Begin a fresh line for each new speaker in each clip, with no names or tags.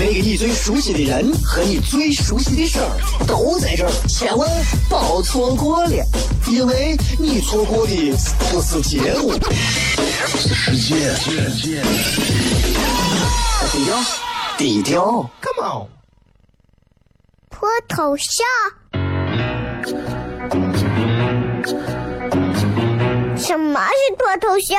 那个你最熟悉的人和你最熟悉的事儿都在这儿，千万别错过了，因为你错过的不是节目，
是世界。
低调，低调，Come on，
脱头像？什么是脱头像？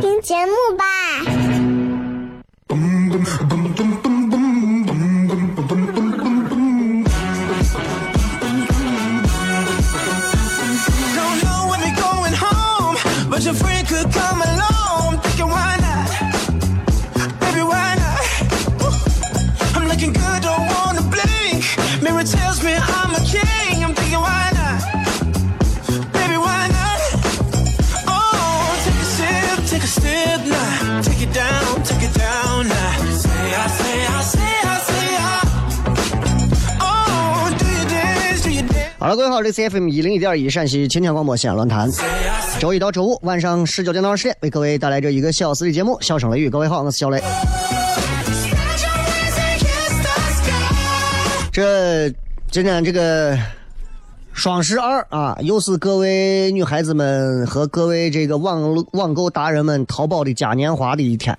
听节目吧。
各位好，这 C F M 一零一点一陕西秦腔广播西安论坛，周一到周五晚上十九点到二十点为各位带来这一个小时的节目《笑声雷雨》。各位好，我是小雷。这今天这个双十二啊，又是各位女孩子们和各位这个网络网购达人们淘宝的嘉年华的一天。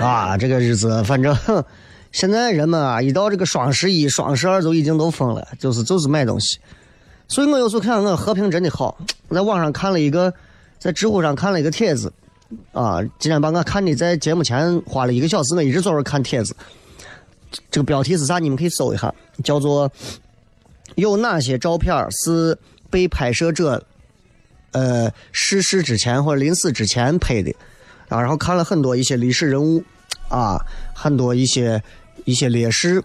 啊，这个日子反正。现在人们啊，一到这个双十一、双十二就已经都疯了，就是就是买东西。所以我有时候看我和平真的好，我在网上看了一个，在知乎上看了一个帖子，啊，今天把我看的在节目前花了一个小时，我一直坐着看帖子。这个标题是啥？你们可以搜一下，叫做“有哪些照片是被拍摄者呃逝世之前或者临死之前拍的”，啊，然后看了很多一些历史人物，啊，很多一些。一些烈士，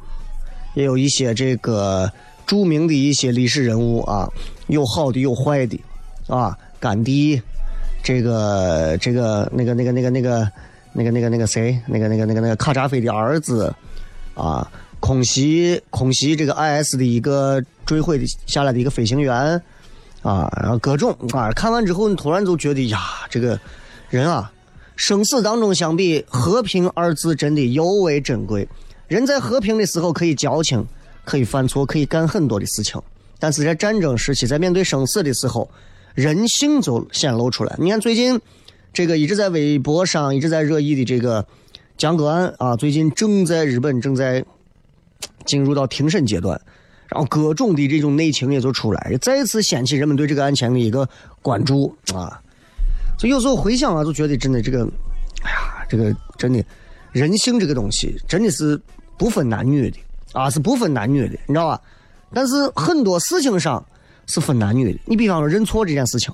也有一些这个著名的一些历史人物啊，有好的有坏的，啊，甘地，这个这个那个那个那个那个那个那个那个谁，那个那个那个那个卡扎菲的儿子，啊，空袭空袭这个 IS 的一个坠毁的下来的一个飞行员，啊，然后各种啊，看完之后你突然就觉得呀，这个人啊，生死当中相比和平二字真的尤为珍贵。人在和平的时候可以矫情，可以犯错，可以干很多的事情。但是在战争时期，在面对生死的时候，人性就显露出来。你看最近这个一直在微博上一直在热议的这个江歌案啊，最近正在日本正在进入到庭审阶段，然后各种的这种内情也就出来，再次掀起人们对这个案件的一个关注啊。所以有时候回想啊，就觉得真的这个，哎呀，这个真的人性这个东西真的是。不分男女的啊，是不分男女的，你知道吧？但是很多事情上是分男女的。你比方说认错这件事情，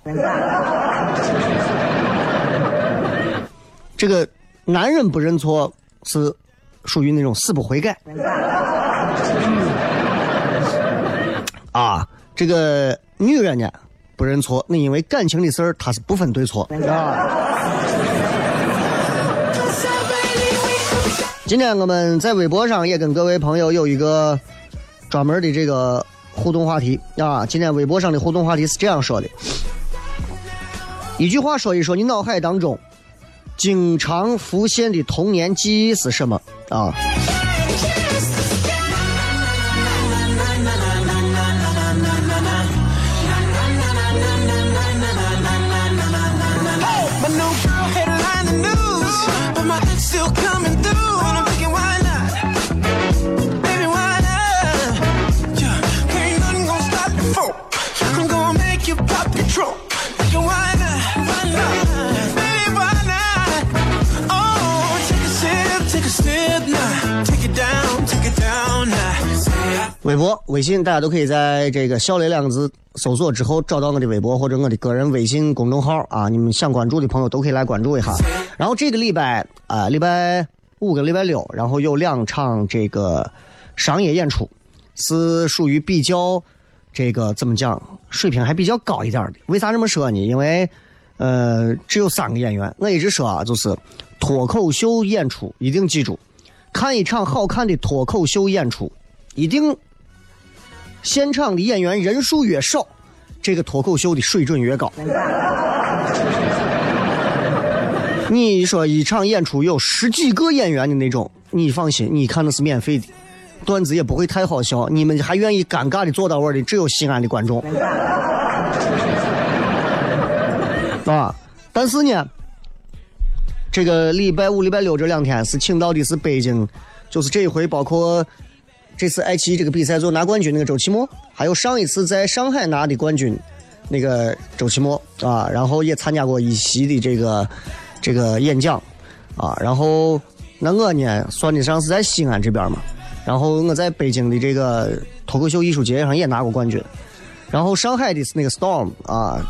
这个男人不认错是属于那种死不悔改啊。这个女人呢不认错，那因为感情的事儿，她是不分对错啊。今天我们在微博上也跟各位朋友有一个专门的这个互动话题啊。今天微博上的互动话题是这样说的：一句话说一说你脑海当中经常浮现的童年记忆是什么啊？
True，not? Oh, take a sip, take a sip now. Take it down, take it down now.
微博、微信，大家都可以在这个“小雷”两个字搜索之后，找到我的微博或者我的个人微信公众号啊。你们想关注的朋友都可以来关注一下。然后这个礼拜啊、礼拜五跟礼拜六，然后有两场这个商业演出，是属于比较这个怎么讲，水平还比较高一点的。为啥这么说呢？因为呃，只有三个演员。我一直说啊，就是脱口秀演出一定记住，看一场好看的脱口秀演出，一定现场的演员人数越少，这个脱口秀的水准越高。你说一场演出有十几个演员的那种，你放心，你看的是免费的，段子也不会太好笑，你们还愿意尴尬的坐到位的，只有西安的观众。啊，但是呢，这个礼拜五、礼拜六这两天是请到的是北京，就是这一回包括这次爱奇艺这个比赛最后拿冠军那个周奇墨，还有上一次在上海拿的冠军那个周奇墨啊，然后也参加过一席的这个这个演讲啊，然后那我呢算得上是在西安这边嘛，然后我在北京的这个脱口秀艺术节上也拿过冠军，然后上海的是那个 Storm 啊。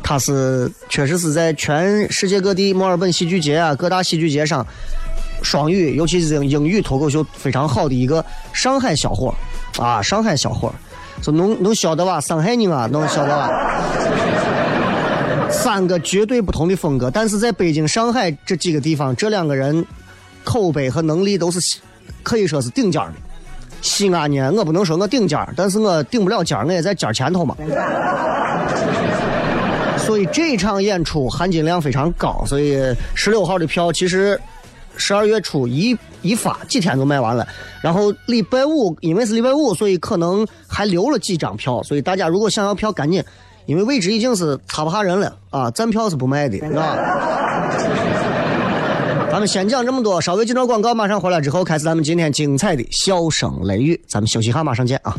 他是确实是在全世界各地墨尔本戏剧节啊各大戏剧节上双语，尤其是英语脱口秀非常好的一个上海小伙啊，上海小伙说能能晓得吧？上海人啊，能晓得吧？三个绝对不同的风格，但是在北京、上海这几个地方，这两个人口碑和能力都是可以说是顶尖的。西安呢，我不能说我顶尖，但是我顶不了尖，我也在尖前头嘛。所以这场演出含金量非常高，所以十六号的票其实十二月初一一发几天就卖完了。然后礼拜五因为是礼拜五，所以可能还留了几张票。所以大家如果想要票，赶紧，因为位置已经是插不下人了啊，站票是不卖的，啊。咱们先讲这么多，稍微进段广告，马上回来之后开始咱们今天精彩的笑声雷雨。咱们休息一下，马上见啊。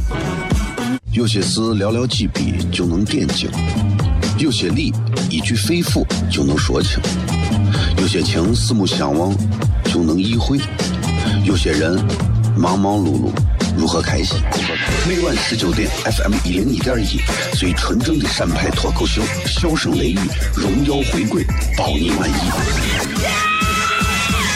有些事寥寥几笔就能点睛。有些理一句肺腑就能说清，有些情四目相望就能意会，有些人忙忙碌碌如何开心？每晚十九点，FM 一零一点一，最纯正的陕派脱口秀，笑声雷雨，荣耀回归，包你满意。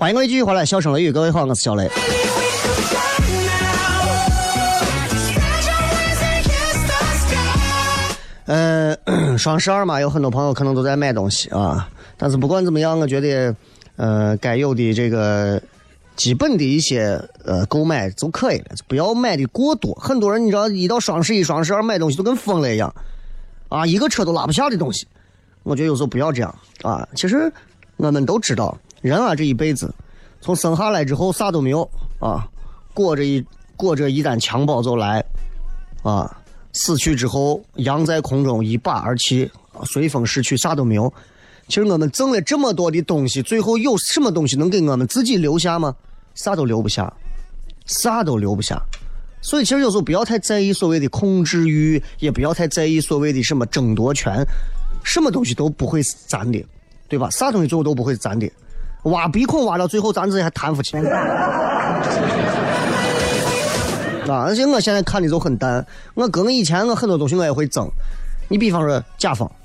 欢迎各位继续回来，笑声雷雨，各位好，我是小雷。呃，双十二嘛，有很多朋友可能都在买东西啊。但是不管怎么样，我觉得，呃，该有的这个基本的一些呃购买就可以了，就不要买的过多。很多人你知道，一到双十一、双十二买东西都跟疯了一样，啊，一个车都拉不下的东西。我觉得有时候不要这样啊。其实我们都知道。人啊，这一辈子，从生下来之后啥都没有啊，裹着一裹着一单襁褓就来，啊，死去之后扬在空中一把而起，随风逝去，啥都没有。其实我们挣了这么多的东西，最后有什么东西能给我们自己留下吗？啥都留不下，啥都留不下。所以其实有时候不要太在意所谓的控制欲，也不要太在意所谓的什么争夺权，什么东西都不会是咱的，对吧？啥东西最后都不会是咱的，挖鼻孔挖到最后，咱自己还贪不起。啊，而且我现在看的就很淡，我跟以前我很多东西我也会争。你比方说甲方。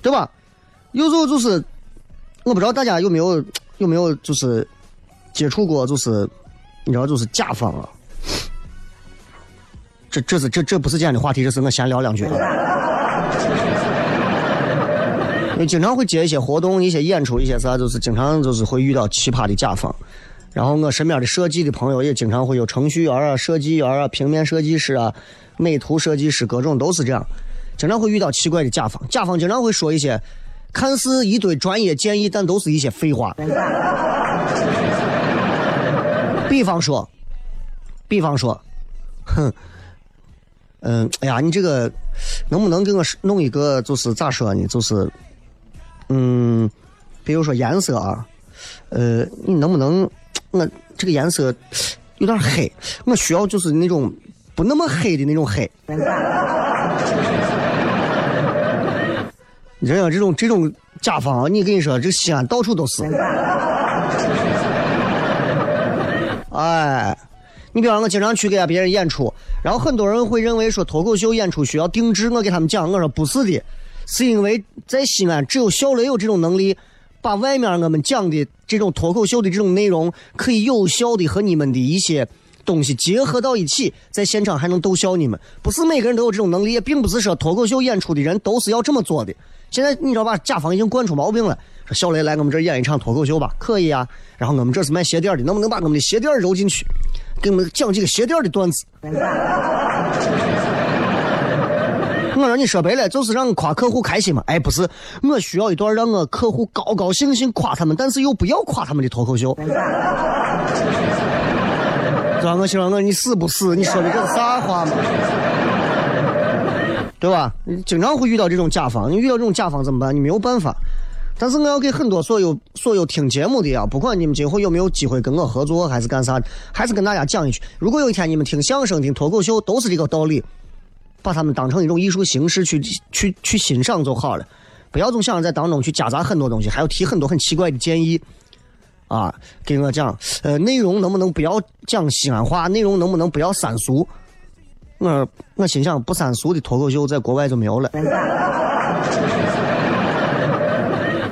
对吧？有时候就是，我不知道大家有没有有没有就是接触过，就是你知道，就是甲方啊。这这是这这不是今天的话题，这是我闲聊两句。因为经常会接一些活动、一些演出、一些啥，就是经常就是会遇到奇葩的甲方。然后我身边的设计的朋友也经常会有程序员啊、设计员啊、平面设计师啊、美图设计师，各种都是这样。经常会遇到奇怪的甲方，甲方经常会说一些看似一堆专业建议，但都是一些废话。比方说，比方说，哼，嗯，哎呀，你这个能不能给我弄一个？就是咋说呢？就是，嗯，比如说颜色啊，呃，你能不能 我这个颜色有点黑，我需要就是那种不那么黑的那种黑。你这这种这种甲方，你跟你说，这西安到处都是。哎，你比方我经常去给别人演出，然后很多人会认为说脱口秀演出需要定制，我给他们讲，我说不是的，是因为在西安只有小雷有这种能力，把外面我们讲的这种脱口秀的这种内容，可以有效的和你们的一些。东西结合到一起，在现场还能逗笑你们。不是每个人都有这种能力，也并不是说脱口秀演出的人都是要这么做的。现在你知道吧？甲方已经惯出毛病了。说小雷来我们这演一场脱口秀吧，可以啊。然后我们这是卖鞋垫的，能不能把我们的鞋垫揉进去，给我们讲几个鞋垫的段子？我让你说白了，就是让夸客户开心嘛。哎，不是，我需要一段让我客户高高兴兴夸他们，但是又不要夸他们的脱口秀。吧？我希望我你死不死？你说的这是啥话嘛？对吧？你经常会遇到这种甲方，你遇到这种甲方怎么办？你没有办法。但是我要给很多所有所有听节目的啊，不管你们今后有没有机会跟我合作，还是干啥，还是跟大家讲一句：如果有一天你们听相声、听脱口秀，都是这个道理，把他们当成一种艺术形式去去去欣赏就好了，不要总想着在当中去夹杂很多东西，还要提很多很奇怪的建议。啊，给我讲，呃，内容能不能不要讲西安话？内容能不能不要三俗？我我心想，不三俗的脱口秀在国外就没有了。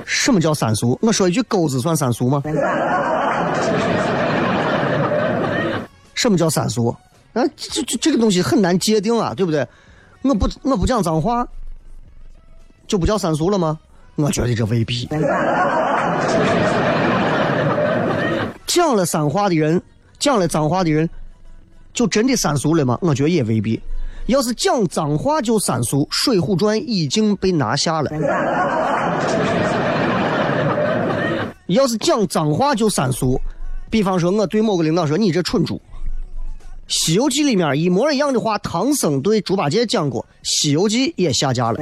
什么叫三俗？我说一句钩子算三俗吗？什么叫三俗？啊，这这这个东西很难界定啊，对不对？我不我不讲脏话，就不叫三俗了吗？我觉得这未必。讲了三话的人，讲了脏话的人，就真的三俗了吗？我觉得也未必。要是讲脏话就三俗，《水浒传》已经被拿下了。要是讲脏话就三俗，比方说我对某个领导说：“你这蠢猪。”《西游记》里面一模一样的话，唐僧对猪八戒讲过，《西游记》也下架了。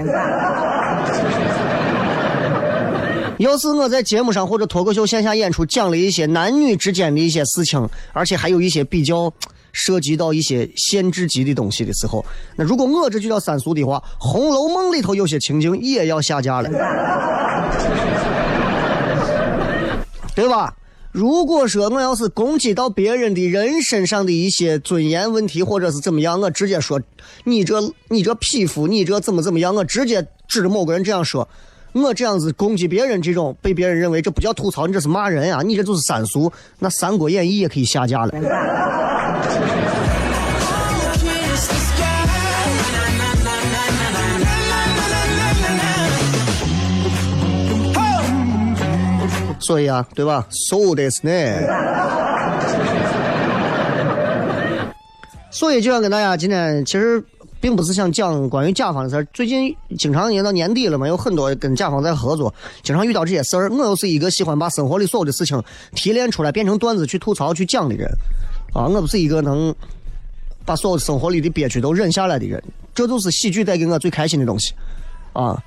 要是我在节目上或者脱口秀线下演出讲了一些男女之间的一些事情，而且还有一些比较涉及到一些限制级的东西的时候，那如果我这就叫三俗的话，《红楼梦》里头有些情景也要下架了，对吧？如果说我要是攻击到别人的人身上的一些尊严问题，或者是怎么样，我直接说你这你这匹夫，你这怎么怎么样，我直接指着某个人这样说。我这样子攻击别人，这种被别人认为这不叫吐槽，你这是骂人呀！你这就是三俗，那《三国演义》也可以下架了。所以啊，对吧？So this 呢？所以就想跟大家今天其实。并不是想讲关于甲方的事儿。最近经常也到年底了嘛，有很多跟甲方在合作，经常遇到这些事儿。我又是一个喜欢把生活里所有的事情提炼出来变成段子去吐槽去讲的人，啊，我不是一个能把所有生活里的憋屈都忍下来的人，这就是喜剧带给我最开心的东西，啊！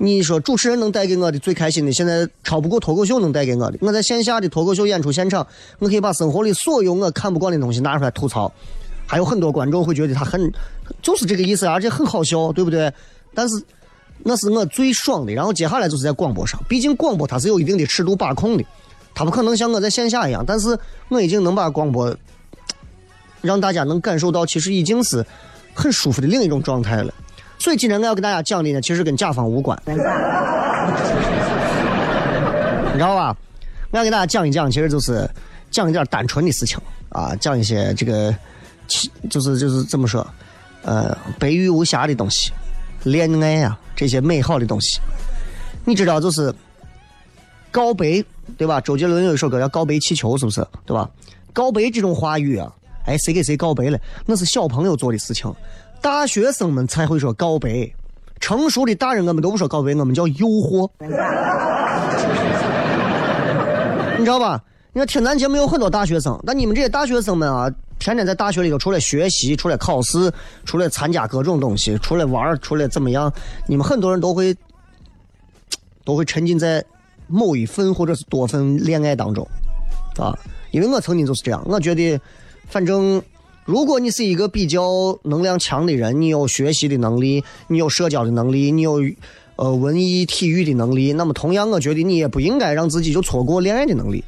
你说主持人能带给我的最开心的，现在超不过脱口秀能带给我的。我在线下的脱口秀演出现场，我可以把生活里所有我看不惯的东西拿出来吐槽，还有很多观众会觉得他很，就是这个意思，而且很好笑，对不对？但是那是我最爽的。然后接下来就是在广播上，毕竟广播它是有一定的尺度把控的，它不可能像我在线下一样。但是我已经能把广播让大家能感受到，其实已经是很舒服的另一种状态了。所以今天我要跟大家讲的呢，其实跟甲方无关，你知道吧？我要给大家讲一讲，其实就是讲一点单纯的事情啊，讲一些这个，就是就是怎么说，呃，白玉无瑕的东西，恋爱啊这些美好的东西。你知道就是告白对吧？周杰伦有一首歌叫《告白气球》，是不是？对吧？告白这种话语啊，哎，谁给谁告白了？那是小朋友做的事情。大学生们才会说告白，成熟的大人我们都不说告白，我们叫诱惑，你知道吧？你看听咱节目有很多大学生，但你们这些大学生们啊，天天在大学里头除了学习，除了考试，除了参加各种东西，除了玩，除了怎么样，你们很多人都会都会沉浸在某一份或者是多份恋爱当中，啊，因为我曾经就是这样，我觉得反正。如果你是一个比较能量强的人，你有学习的能力，你有社交的能力，你有呃文艺体育的能力，那么同样，我觉得你也不应该让自己就错过恋爱的能力，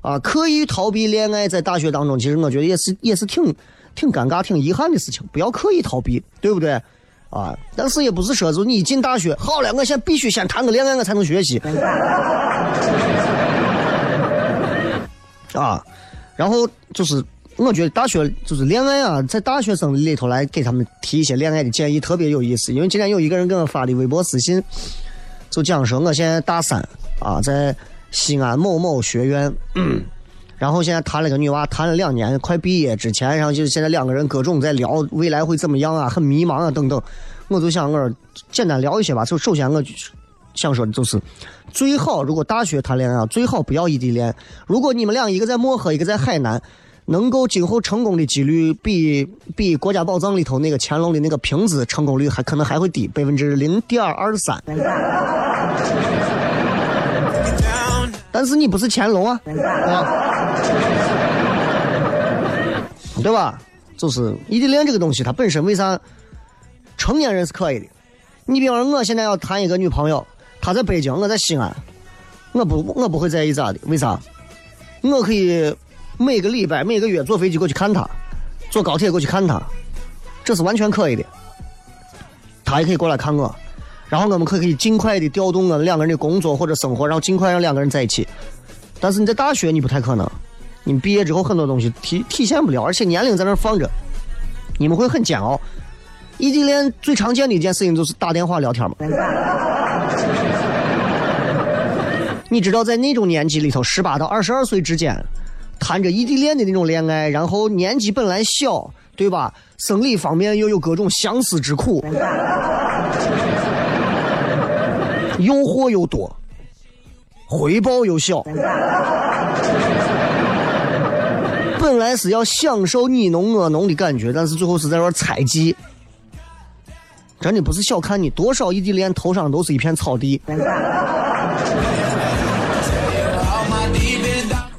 啊，刻意逃避恋爱，在大学当中，其实我觉得也是也是挺挺尴尬、挺遗憾的事情。不要刻意逃避，对不对？啊，但是也不是说，就你一进大学，好了，我现在必须先谈个恋爱，我才能学习。啊，然后就是。我觉得大学就是恋爱啊，在大学生里头来给他们提一些恋爱的建议特别有意思。因为今天有一个人给我发的微博私信，就讲说我现在大三啊，在西安某某学院，然后现在谈了个女娃，谈了两年，快毕业之前，然后就是现在两个人各种在聊未来会怎么样啊，很迷茫啊等等。我就想我简单聊一些吧。就首先我想说的就是，最好如果大学谈恋爱，最好不要异地恋。如果你们俩一个在漠河，一个在海南。能够今后成功的几率比比国家宝藏里头那个乾隆的那个瓶子成功率还可能还会低百分之零点二三。但是你不是乾隆啊，对吧？就是异地恋这个东西，它本身为啥成年人是可以的？你比方说，我现在要谈一个女朋友，她在北京，我在西安，我不我不会在意咋的？为啥？我可以。每个礼拜、每个月坐飞机过去看他，坐高铁过去看他，这是完全可以的。他也可以过来看我，然后我们可可以尽快的调动我们两个人的工作或者生活，然后尽快让两个人在一起。但是你在大学你不太可能，你们毕业之后很多东西体体现不了，而且年龄在那放着，你们会很煎熬。异地恋最常见的一件事情就是打电话聊天嘛。你知道在那种年纪里头，十八到二十二岁之间。谈着异地恋的那种恋爱，然后年纪本来小，对吧？生理方面又有各种相思之苦，诱惑又多，回报又小。本来是要享受你侬我侬的感觉，但是最后是在那猜忌。真的不是小看你，多少异地恋头上都是一片草地。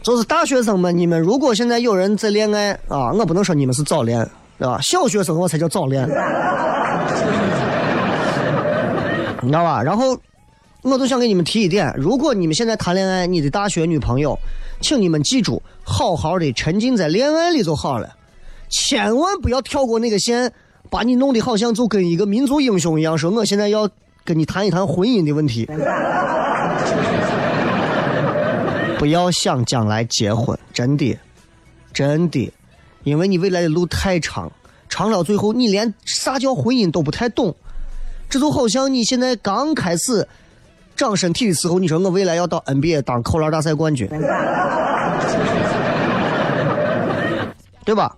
就是大学生们，你们如果现在有人在恋爱啊，我不能说你们是早恋，对吧？小学生我才叫早恋，你知道吧？然后，我就想给你们提一点：如果你们现在谈恋爱，你的大学女朋友，请你们记住，好好的沉浸在恋爱里就好了，千万不要跳过那个线，把你弄得好像就跟一个民族英雄一样，说我现在要跟你谈一谈婚姻的问题。不要想将来结婚，真的，真的，因为你未来的路太长，长到最后你连啥叫婚姻都不太懂。这就好像你现在刚开始长身体的时候，你说我未来要到 NBA 当扣篮大赛冠军，对吧？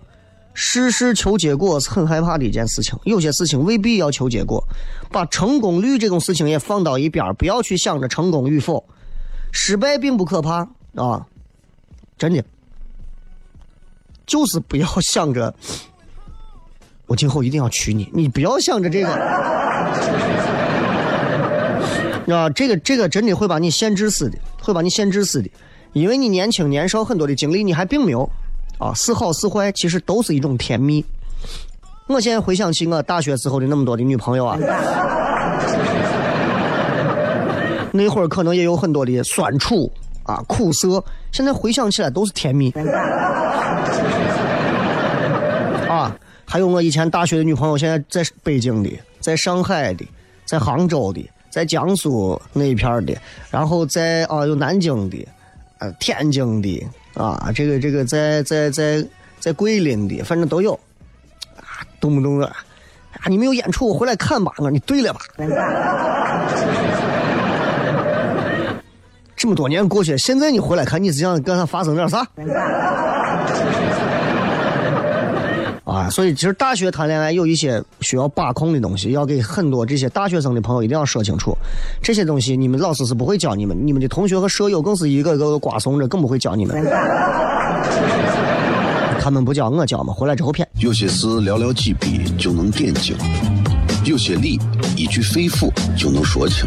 事事求结果是很害怕的一件事情，有些事情未必要求结果，把成功率这种事情也放到一边，不要去想着成功与否。失败并不可怕啊，真的，就是不要想着我今后一定要娶你。你不要想着这个，啊，这个这个真的会把你限制死的，会把你限制死的，因为你年轻年少很多的经历你还并没有，啊，是好是坏其实都是一种甜蜜。我现在回想起我大学时候的那么多的女朋友啊，那会儿可能也有很多的酸楚啊、苦涩，现在回想起来都是甜蜜。啊，还有我以前大学的女朋友，现在在北京的，在上海的，在杭州的，在江苏那一片的，然后在啊有南京的，呃天津的啊，这个这个在在在在桂林的，反正都有。啊，动不动的啊，你没有演出，我回来看吧。我说你对了吧？这么多年过去，现在你回来看，你是想跟他发生点啥？啊，所以其实大学谈恋爱有一些需要把控的东西，要给很多这些大学生的朋友一定要说清楚。这些东西你们老师是不会教你们，你们的同学和舍友更是一个个的瓜怂着，更不会教你们。他们不教我教嘛，回来之后骗。
有些事寥寥几笔就能点睛，有些理一句肺腑就能说清，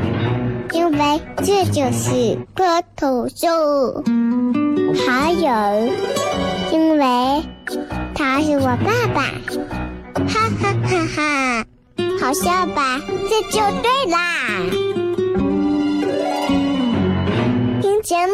因为这就是脱头秀。还有，因为他是我爸爸，哈哈哈哈！好笑吧？这就对啦。听节目。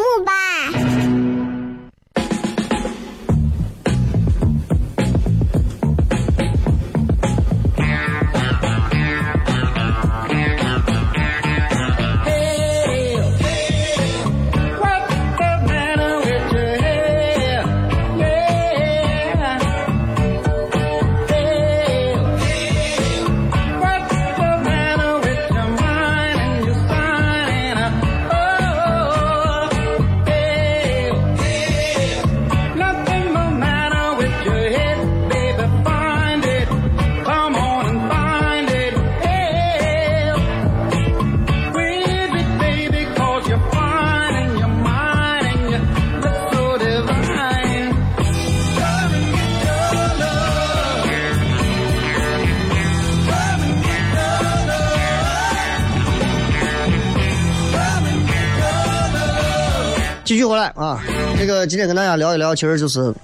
今天跟大家聊一聊，其实就是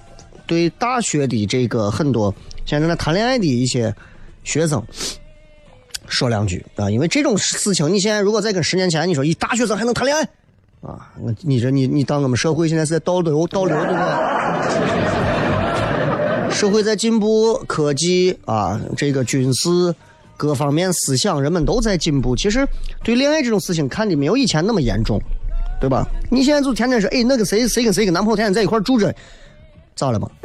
对大学的这个很多现在在谈恋爱的一些学生说两句啊，因为这种事情，你现在如果再跟十年前你说一大学生还能谈恋爱啊，你这你你当我们社会现在是在倒流倒流对吧？社会在进步，科技啊，这个军事各方面思想，人们都在进步。其实对恋爱这种事情看的没有以前那么严重。对吧？你现在就天天说，哎，那个谁谁跟谁跟男朋友天天在一块住着，咋了嘛？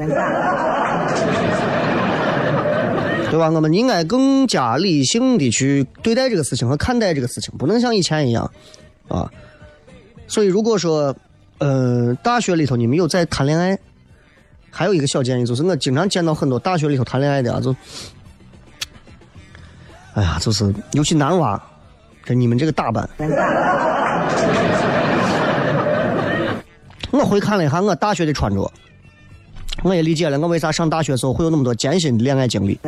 对吧？我们应该更加理性的去对待这个事情和看待这个事情，不能像以前一样啊。所以，如果说，呃，大学里头你们有在谈恋爱，还有一个小建议就是，我经常见到很多大学里头谈恋爱的啊，就，哎呀，就是尤其男娃，这你们这个打扮。我回看了一下我大学的穿着，我也理解了我为啥上大学时候会有那么多艰辛的恋爱经历。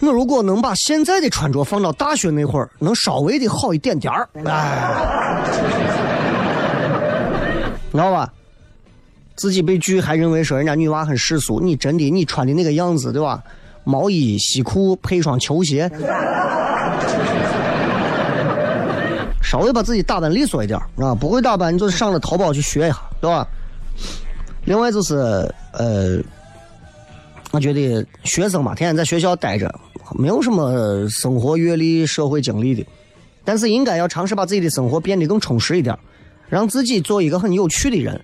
我如果能把现在的穿着放到大学那会儿，能稍微的好一点点儿，哎，知道吧？自己被拒还认为说人家女娃很世俗，你真的你穿的那个样子，对吧？毛衣、西裤配一双球鞋，稍微把自己打扮利索一点啊！不会打扮，你就上了淘宝去学一下，对吧？另外就是呃，我觉得学生嘛，天天在学校待着，没有什么生活阅历、社会经历的，但是应该要尝试把自己的生活变得更充实一点，让自己做一个很有趣的人。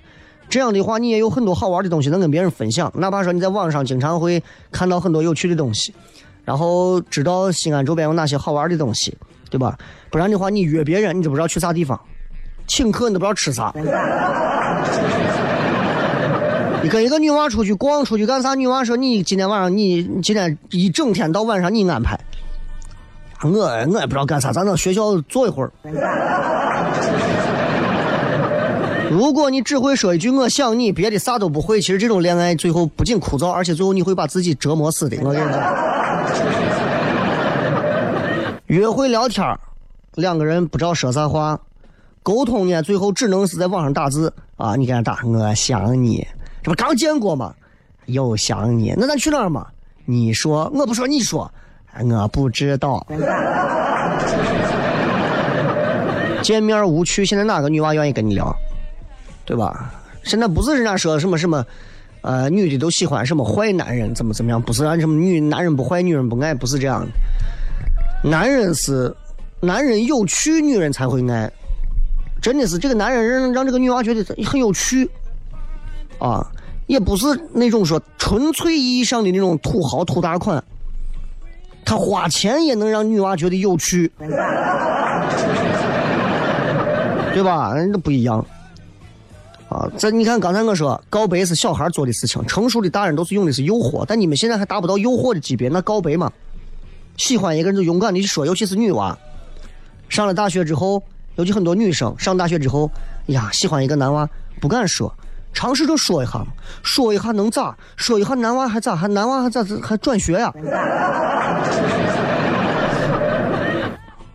这样的话，你也有很多好玩的东西能跟别人分享。哪怕说你在网上经常会看到很多有趣的东西，然后知道西安周边有哪些好玩的东西，对吧？不然的话，你约别人，你都不知道去啥地方；请客，你都不知道吃啥。你跟一个女娃出去逛，出去干啥？女娃说：“你今天晚上，你今天一整天到晚上你安排。”我我也不知道干啥，咱到学校坐一会儿。如果你只会说一句“我想你”，别的啥都不会，其实这种恋爱最后不仅枯燥，而且最后你会把自己折磨死的。我跟你讲，约会聊天两个人不知道说啥话，沟通呢，最后只能是在网上打字啊。你给他打“我想你”，这不刚见过吗？又想你，那咱去哪儿嘛？你说，我不说，你说，我不知道。见面无趣，现在哪个女娃愿意跟你聊？对吧？现在不是人家说什么什么，呃，女的都喜欢什么坏男人，怎么怎么样？不是按什么女男人不坏，女人不爱，不是这样的。男人是男人有趣，女人才会爱。真的是这个男人让让这个女娃觉得很有趣，啊，也不是那种说纯粹意义上的那种土豪土大款。他花钱也能让女娃觉得有趣，对吧？那不一样。啊，这你看，刚才我说告白是小孩做的事情，成熟的大人都是用的是诱惑，但你们现在还达不到诱惑的级别，那告白嘛，喜欢一个人就勇敢的去说，尤其是女娃，上了大学之后，尤其很多女生上大学之后，呀，喜欢一个男娃不敢说，尝试着说一下，说一下能咋？说一下男娃还咋？还男娃还咋？还转学呀？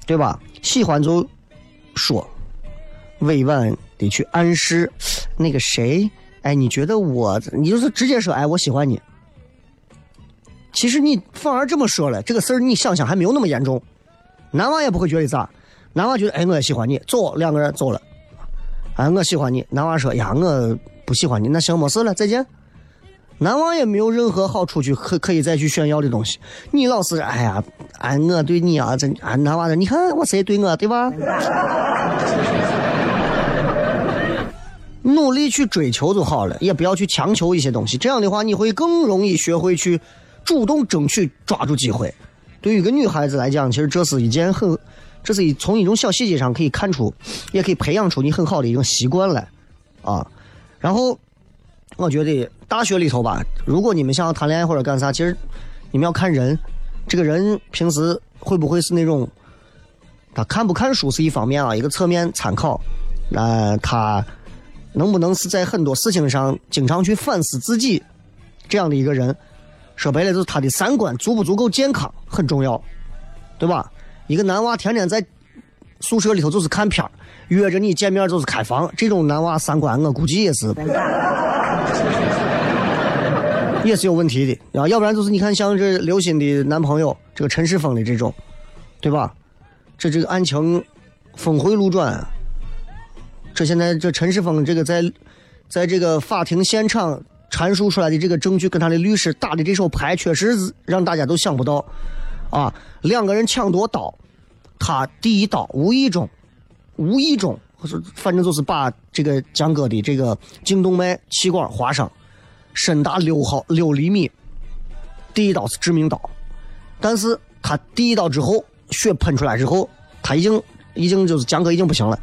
对吧？喜欢就说，委婉的去暗示。那个谁，哎，你觉得我，你就是直接说，哎，我喜欢你。其实你反而这么说了，这个事儿你想想还没有那么严重，男娃也不会觉得咋，男娃觉得，哎，我也喜欢你，走，两个人走了。哎，我喜欢你，男娃说，呀，我不喜欢你，那行，没事了，再见。男娃也没有任何好出去可可以再去炫耀的东西。你老是，哎呀，哎，我对你啊，这，啊，男娃的，你看我谁对我，对吧？努力去追求就好了，也不要去强求一些东西。这样的话，你会更容易学会去主动争取、抓住机会。对于一个女孩子来讲，其实这是一件很，这是一从一种小细节上可以看出，也可以培养出你很好的一种习惯来啊。然后，我觉得大学里头吧，如果你们想要谈恋爱或者干啥，其实你们要看人，这个人平时会不会是那种，他看不看书是一方面啊，一个侧面参考。那他。能不能是在很多事情上经常去反思自己，这样的一个人，说白了就是他的三观足不足够健康很重要，对吧？一个男娃天天在宿舍里头就是看片约着你见面就是开房，这种男娃三观我估计也是 也是有问题的啊！要不然就是你看像这刘鑫的男朋友这个陈世峰的这种，对吧？这这个案情峰回路转。这现在这陈世峰这个在，在这个法庭现场阐述出来的这个证据，跟他的律师打的这手牌，确实是让大家都想不到，啊，两个人抢夺刀，他第一刀无意中，无意中，反正就是把这个江哥的这个颈动脉气管划伤，深达六毫六厘米，第一刀是致命刀，但是他第一刀之后，血喷出来之后，他已经已经就是江哥已经不行了。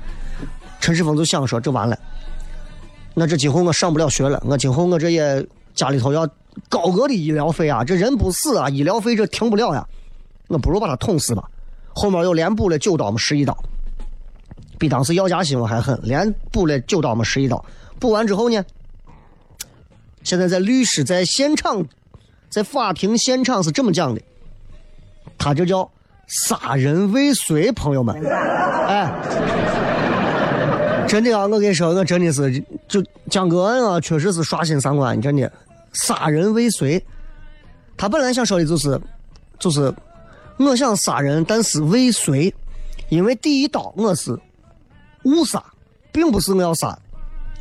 陈世峰就想说：“这完了，那这今后我上不了学了。我今后我这也家里头要高额的医疗费啊！这人不死啊，医疗费这停不了呀。我不如把他捅死吧。后面又连补了九刀嘛，十一刀，比当时药价新闻还狠，连补了九刀嘛，十一刀。补完之后呢，现在在律师在现场，在法庭现场是这么讲的，他这叫杀人未遂，朋友们，哎。”真的啊，我跟你说，我真的是就江歌案啊，确实是刷新三观，真的杀人未遂。他本来想说的就是，就是我想杀人，但是未遂，因为第一刀我是误杀，并不是我要杀。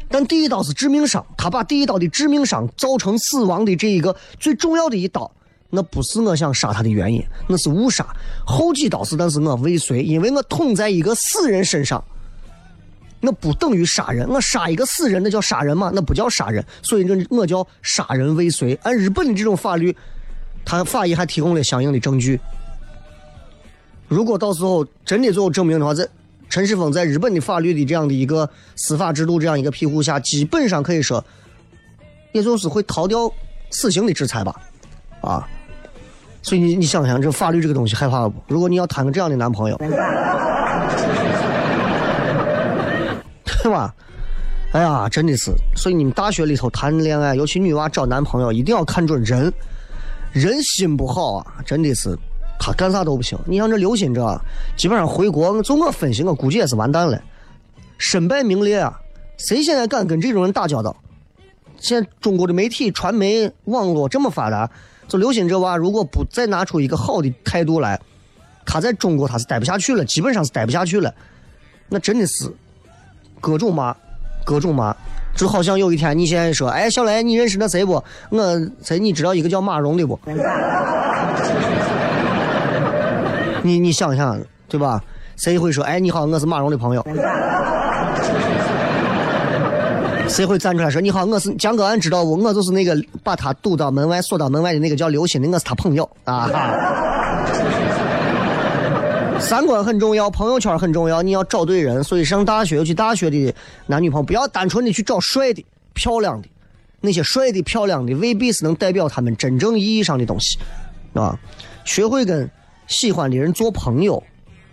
但第一刀是致命伤，他把第一刀的致命伤造成死亡的这一个最重要的一刀，那不是我想杀他的原因，那是误杀。后几刀是，但是我未遂，因为我捅在一个死人身上，那不等于杀人。我杀一个死人，那叫杀人吗？那不叫杀人。所以这我叫杀人未遂。按日本的这种法律，他法医还提供了相应的证据。如果到时候真的最后证明的话，在。陈世峰在日本的法律的这样的一个司法制度这样一个庇护下，基本上可以说，也就是会逃掉死刑的制裁吧，啊，所以你你想想，这法律这个东西害怕不？如果你要谈个这样的男朋友，对吧？哎呀，真的是，所以你们大学里头谈恋爱，尤其女娃找男朋友，一定要看准人，人心不好啊，真的是。他干啥都不行。你像这刘鑫这，基本上回国，从我分析，我估计也是完蛋了，身败名裂啊！谁现在敢跟这种人打交道？现在中国的媒体、传媒、网络这么发达，就刘鑫这娃，如果不再拿出一个好的态度来，他在中国他是待不下去了，基本上是待不下去了。那真的是各种骂，各种骂，就好像有一天你现在说，哎，小雷，你认识那谁不？我谁？你知道一个叫马蓉的不？你你想想，对吧？谁会说，哎，你好，我是马蓉的朋友？谁会站出来说，你好，我是江哥，俺，知道不？我就是那个把他堵到门外、锁到门外的那个叫刘鑫的，我是他朋友啊。三观很重要，朋友圈很重要，你要找对人。所以上大学，尤其大学的男女朋友，不要单纯的去找帅的、漂亮的，那些帅的、漂亮的未必是能代表他们真正意义上的东西，啊，学会跟。喜欢的人做朋友，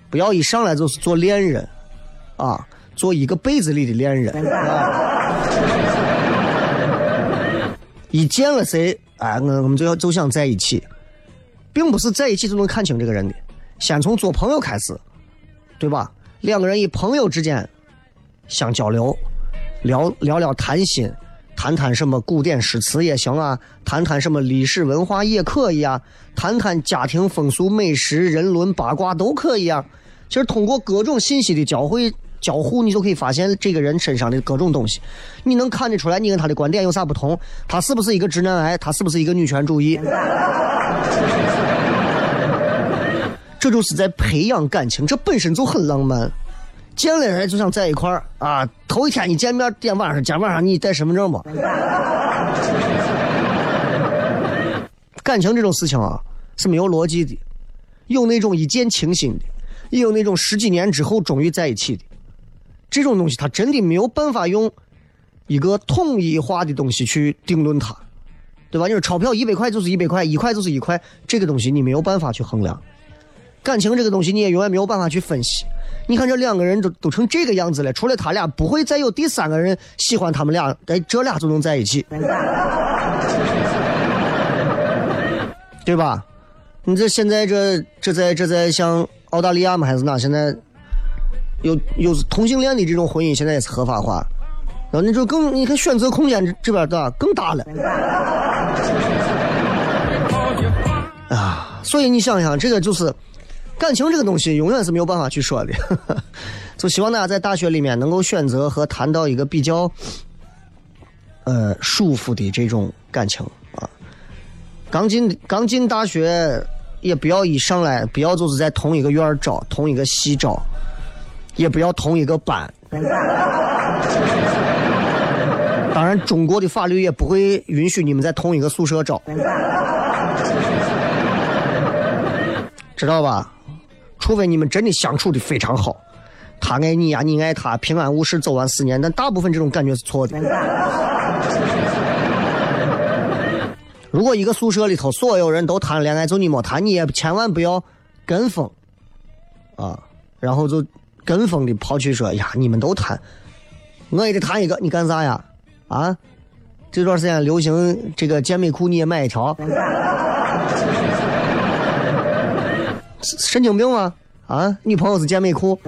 不要一上来就是做恋人，啊，做一个辈子里的恋人。一见了谁，哎，我我们就要就想在一起，并不是在一起就能看清这个人的，先从做朋友开始，对吧？两个人以朋友之间相交流，聊聊聊谈心。谈谈什么古典诗词也行啊，谈谈什么历史文化也可以啊，谈谈家庭风俗美食、人伦八卦都可以啊。其实通过各种信息的交汇交互，你就可以发现这个人身上的各种东西，你能看得出来你跟他的观点有啥不同，他是不是一个直男癌，他是不是一个女权主义。这就是在培养感情，这本身就很浪漫。见了人就想在一块儿啊！头一天一见面，点晚上，今天晚上你带身份证不？感情这种事情啊是没有逻辑的，有那种一见倾心的，也有那种十几年之后终于在一起的。这种东西他真的没有办法用一个统一化的东西去定论它，对吧？你说钞票一百块就是一百块，一块就是一块，这个东西你没有办法去衡量。感情这个东西你也永远没有办法去分析。你看这两个人都都成这个样子了，除了他俩，不会再有第三个人喜欢他们俩，哎，这俩就能在一起，对吧？你这现在这这在这在像澳大利亚吗？还是哪？现在有有同性恋的这种婚姻，现在也是合法化，然后你就更你看选择空间这边的更大了啊！所以你想想，这个就是。感情这个东西永远是没有办法去说的，就希望大家在大学里面能够选择和谈到一个比较，呃舒服的这种感情啊。刚进刚进大学，也不要一上来不要就是在同一个院儿找，同一个系找，也不要同一个班。当然，中国的法律也不会允许你们在同一个宿舍找，知道吧？除非你们真的相处的非常好，他爱你呀，你爱他，平安无事走完四年。但大部分这种感觉是错的。如果一个宿舍里头所有人都谈恋爱，就你没谈，你也千万不要跟风啊，然后就跟风的跑去说呀，你们都谈，我也得谈一个，你干啥呀？啊，这段时间流行这个健美裤，你也买一条。神经病吗？啊，女朋友是健美裤。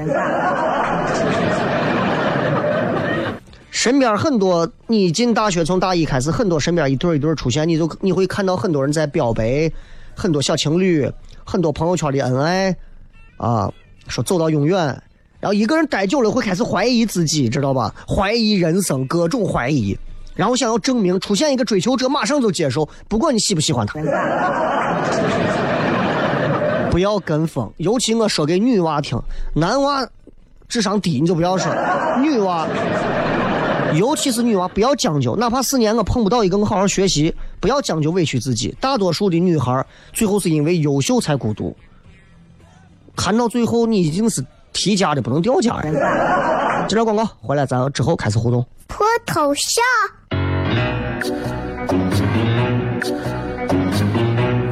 身边很多，你进大学从大一开始，很多身边一对一对出现，你就你会看到很多人在表白，很多小情侣，很多朋友圈的恩爱，啊，说走到永远。然后一个人待久了会开始怀疑自己，知道吧？怀疑人生，各种怀疑，然后想要证明，出现一个追求者，马上就接受，不管你喜不喜欢他。不要跟风，尤其我说给女娃听，男娃智商低你就不要说，女娃。尤其是女娃，不要将就，哪怕四年我碰不到一个，我好好学习，不要将就委屈自己。大多数的女孩最后是因为优秀才孤独，谈到最后你已经是提家的不能掉家呀。这条广告回来，咱之后开始互动。
脱头像？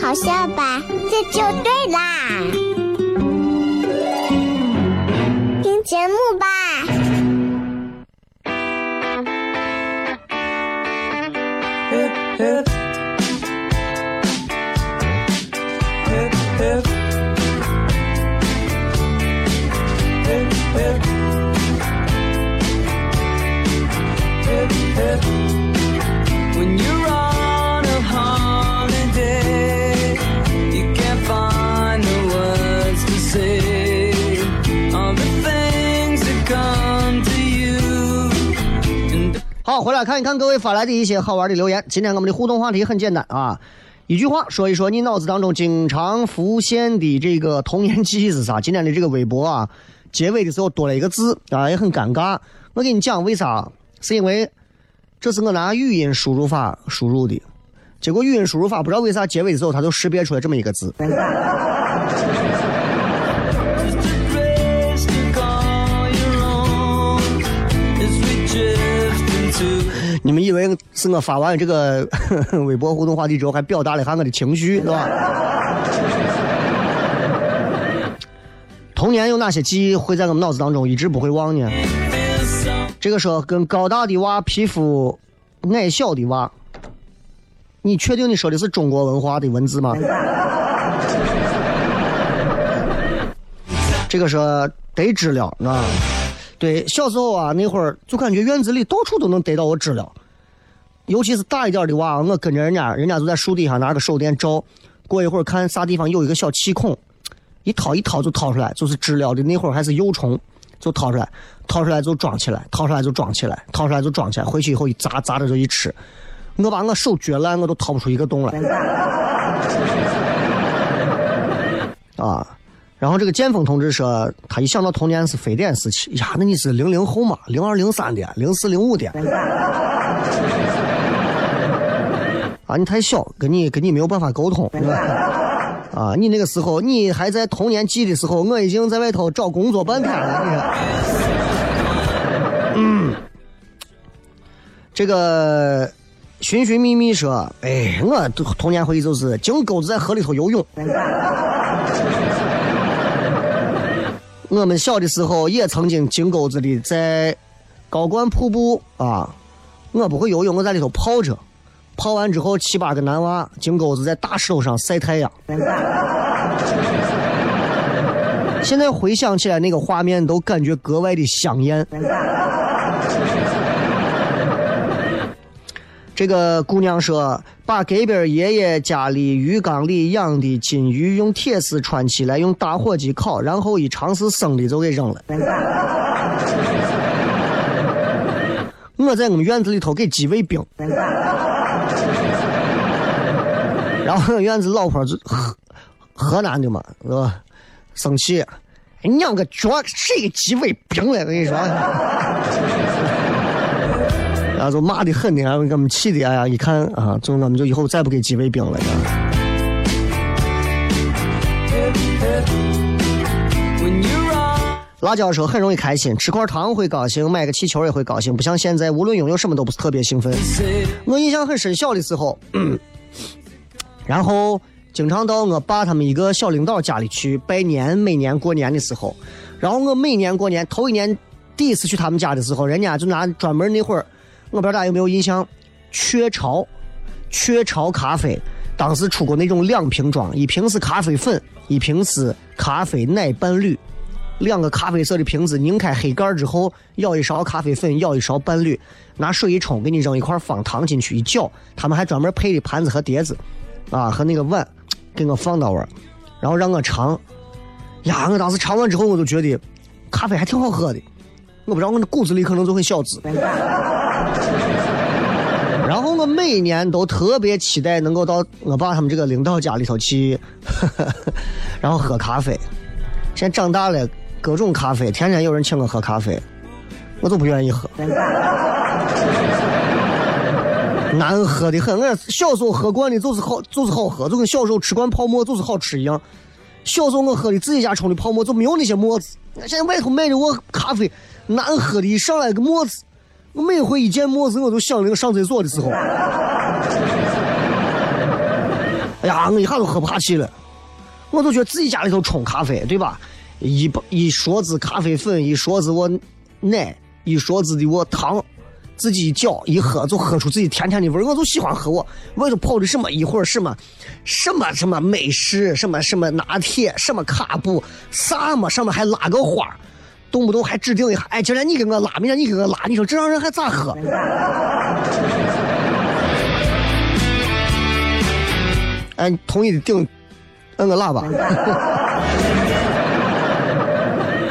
好笑吧？这就对啦。听节目吧。
好，回来看一看各位发来的一些好玩的留言。今天我们的互动话题很简单啊，一句话说一说你脑子当中经常浮现的这个童年记忆是啥？今天的这个微博啊，结尾的时候多了一个字啊，也很尴尬。我给你讲为啥？是因为这是我拿语音输入法输入的，结果语音输入法不知道为啥结尾的时候它就识别出来这么一个字。你们以为是我发完这个 微博互动话题之后，还表达了一下我的情绪，是吧？童年有哪些记忆会在我们脑子当中一直不会忘呢？这个说跟高大的娃皮肤矮小的娃，你确定你说的是中国文化的文字吗？这个说得知了，啊。对，小时候啊，那会儿就感觉院子里到处都能逮到我知了，尤其是大一点的娃，我跟着人家，人家就在树底下拿个手电照，过一会儿看啥地方有一个小气孔，一掏一掏就掏出来，就是知了的那会儿还是幼虫，就掏出来，掏出来就装起来，掏出来就装起来，掏出来就装起来，回去以后一砸砸着就一吃，我把我手撅烂，我都掏不出一个洞来，啊。然后这个剑锋同志说，他一想到童年是非典时期，呀，那你是零零后嘛？零二零三的，零四零五的，啊，你太小，跟你跟你没有办法沟通，啊，你那个时候你还在童年记的时候，我已经在外头找工作半天了，你看，嗯，这个寻寻觅觅说，哎，我童年回忆就是金钩子在河里头游泳。我们小的时候也曾经金钩子里在高冠瀑布啊，我不会游泳，我在里头泡着，泡完之后七八个男娃金钩子在大石头上晒太阳。现在回想起来，那个画面都感觉格外的香艳。这个姑娘说，把隔壁爷爷家里鱼缸里养的金鱼用铁丝穿起来，用打火机烤，然后一尝试生的就给扔了。我在我们院子里头给鸡喂饼，然后院子老婆就河河南的嘛，是吧？生气，娘个脚，谁给鸡喂饼了？我跟你说。然后就骂的很的，然后给我们气的，哎呀，一看啊，就我们就以后再不给鸡喂饼了。辣椒说很容易开心，吃块糖会高兴，买个气球也会高兴，不像现在，无论拥有什么都不是特别兴奋。我印象很深，小的时候，然后经常到我爸他们一个小领导家里去拜年，每年过年的时候，然后我每年过年头一年第一次去他们家的时候，人家就拿专门那会儿，我不知道大家有没有印象，雀巢，雀巢咖啡当时出过那种两瓶装，一瓶是咖啡粉，一瓶是咖啡奶伴侣。两个咖啡色的瓶子，拧开黑盖之后，舀一勺咖啡粉，舀一勺伴侣，拿水一冲，给你扔一块方糖进去一搅，他们还专门配的盘子和碟子，啊，和那个碗，给我放到位，然后让我尝。呀，我当时尝完之后，我就觉得咖啡还挺好喝的。我不知道我的骨子里可能就很小资。然后我每年都特别期待能够到我爸他们这个领导家里头去，然后喝咖啡。现在长大了。各种咖啡，天天有人请我喝咖啡，我都不愿意喝，难喝的很。我小时候喝惯的，就是好，就是好喝，就跟小时候吃惯泡沫就是好吃一样。小时候我喝的自己家冲的泡沫就没有那些沫子，现在外头卖的我咖啡难喝的，一上来个沫子，我每回一见沫子我就想那个上厕所的时候。哎呀，我一下都喝不下去了，我都觉得自己家里头冲咖啡，对吧？一包一勺子咖啡粉，一勺子我奶，一勺子的我糖，自己一搅一喝，就喝出自己甜甜的味儿。我就喜欢喝我外头泡的什么一会儿什么什么什么美式，什么什么拿铁，什么卡布，啥么上面还拉个花，动不动还指定一下，哎，今天你给我拉，明天你给我拉，你说这让人还咋喝？哎，同意的顶，摁个喇叭。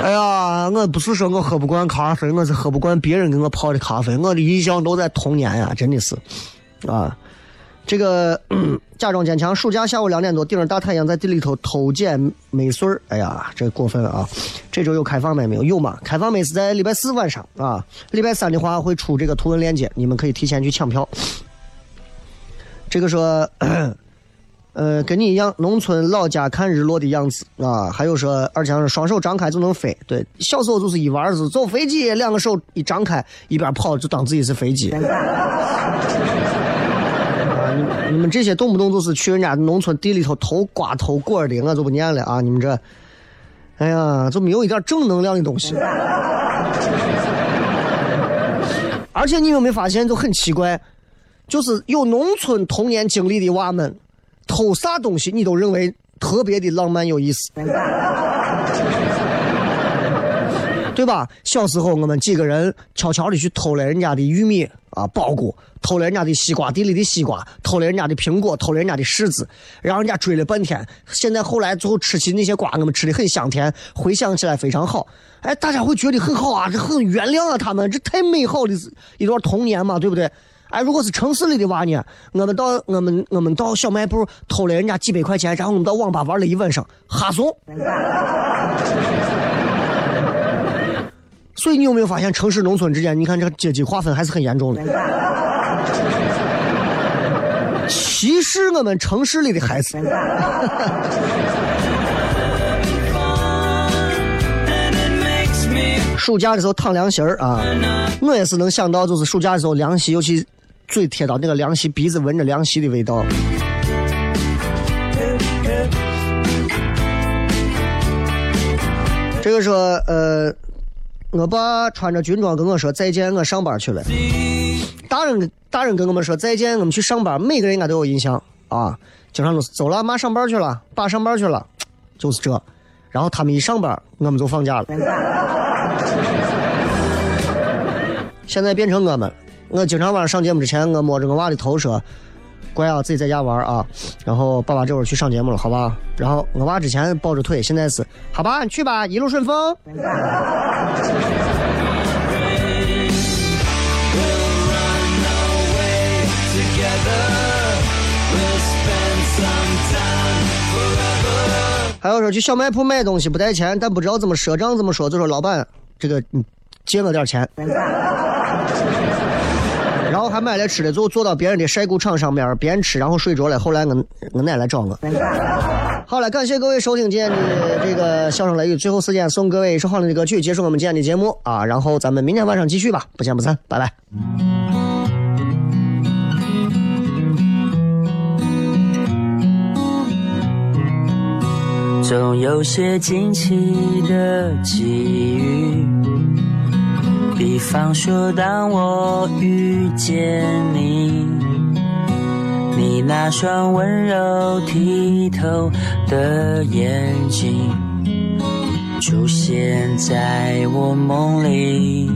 哎呀，我不是说我喝不惯咖啡，我是喝不惯别人给我泡的咖啡。我的印象都在童年呀，真的是，啊，这个假装坚强。暑假下午两点多，顶着大太阳在地里头偷捡梅穗儿。哎呀，这过分啊！这周有开放麦没有？有吗？开放麦是在礼拜四晚上啊，礼拜三的话会出这个图文链接，你们可以提前去抢票。这个说。呃，跟你一样，农村老家看日落的样子啊。还有说，而且是双手张开就能飞。对，小时候就是一玩儿是坐飞机，两个手一张开，一边跑就当自己是飞机。你你们这些动不动就是去人家农村地里头偷瓜偷果的，我就不念了啊！你们这，哎呀，就没有一点正能量的东西。而且你有没有发现，就很奇怪，就是有农村童年经历的娃们。偷啥东西你都认为特别的浪漫有意思，对吧？小时候我们几个人悄悄的去偷了人家的玉米啊包谷，偷了人家的西瓜地里的西瓜，偷了人家的苹果，偷了人家的柿子，让人家追了半天。现在后来最后吃起那些瓜，我们吃的很香甜，回想起来非常好。哎，大家会觉得很好啊，这很原谅啊他们，这太美好的一段童年嘛，对不对？哎，如果是城市里的娃呢？我们到我们我们到小卖部偷了人家几百块钱，然后我们到网吧玩了一晚上，哈怂。所以你有没有发现城市农村之间，你看这个阶级划分还是很严重的。歧视我们城市里的孩子。暑假的时候躺凉席儿啊，我也是能想到，就是暑假的时候凉席，尤其。嘴贴到那个凉席，鼻子闻着凉席的味道。这个说，呃，我爸穿着军装跟我说再见，我上班去了。大人，大人跟我们说再见，我们去上班，每个人应该都有印象啊。经常都是走了，妈上班去了，爸上班去了，就是这。然后他们一上班，我们就放假了。现在变成我们。我经常晚上上节目之前，我摸着我娃的头说：“乖啊，自己在家玩啊。”然后爸爸这会儿去上节目了，好吧？然后我爸之前抱着腿，现在是好吧？你去吧，一路顺风。还有说去小卖铺买东西不带钱，但不知道怎么赊账，怎么说？就说老板，这个你借我点钱。然后还买了吃的，就坐到别人的晒谷场上面边吃，然后睡着了。后来我我奶来找我。好了，感谢各位收听今天的这个笑声雷雨，最后时间送各位一首好听的歌曲，结束我们今天的节目啊，然后咱们明天晚上继续吧，不见不散，拜拜。
总有些惊奇的际遇，比方说当我遇见你，你那双温柔剔透的眼睛出现在我梦里。